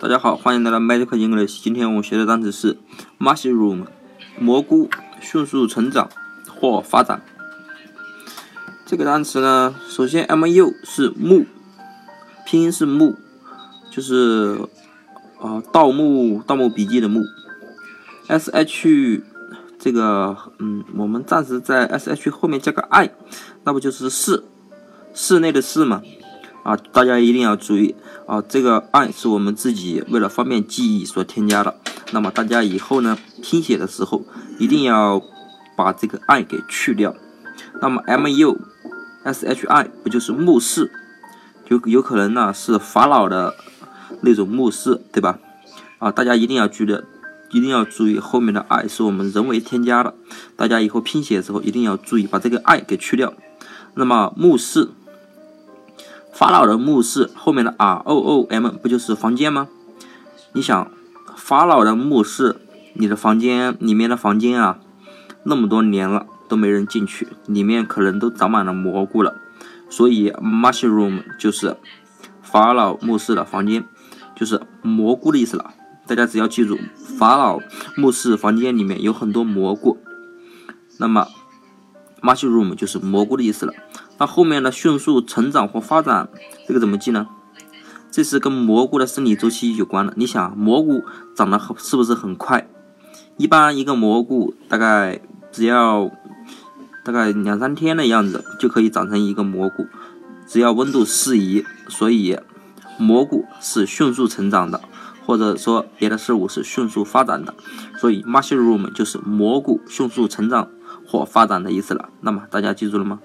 大家好，欢迎来到 Magic English。今天我们学的单词是 mushroom，蘑菇，迅速成长或发展。这个单词呢，首先 M U 是木，拼音是木，就是啊盗墓盗墓笔记的墓。S H 这个嗯，我们暂时在 S H 后面加个 I，那不就是室室内的室吗？啊，大家一定要注意啊！这个 i 是我们自己为了方便记忆所添加的。那么大家以后呢，拼写的时候一定要把这个 i 给去掉。那么 m u s h i 不就是墓室？就有可能呢是法老的那种墓室，对吧？啊，大家一定要注意，一定要注意后面的 i 是我们人为添加的。大家以后拼写的时候一定要注意把这个 i 给去掉。那么墓室。法老的墓室后面的 R O O M 不就是房间吗？你想，法老的墓室，你的房间里面的房间啊，那么多年了都没人进去，里面可能都长满了蘑菇了。所以 mushroom 就是法老墓室的房间，就是蘑菇的意思了。大家只要记住，法老墓室房间里面有很多蘑菇，那么 mushroom 就是蘑菇的意思了。那后面的迅速成长或发展，这个怎么记呢？这是跟蘑菇的生理周期有关的。你想，蘑菇长得是不是很快？一般一个蘑菇大概只要大概两三天的样子就可以长成一个蘑菇，只要温度适宜。所以蘑菇是迅速成长的，或者说别的事物是迅速发展的。所以 mushroom 就是蘑菇迅速成长或发展的意思了。那么大家记住了吗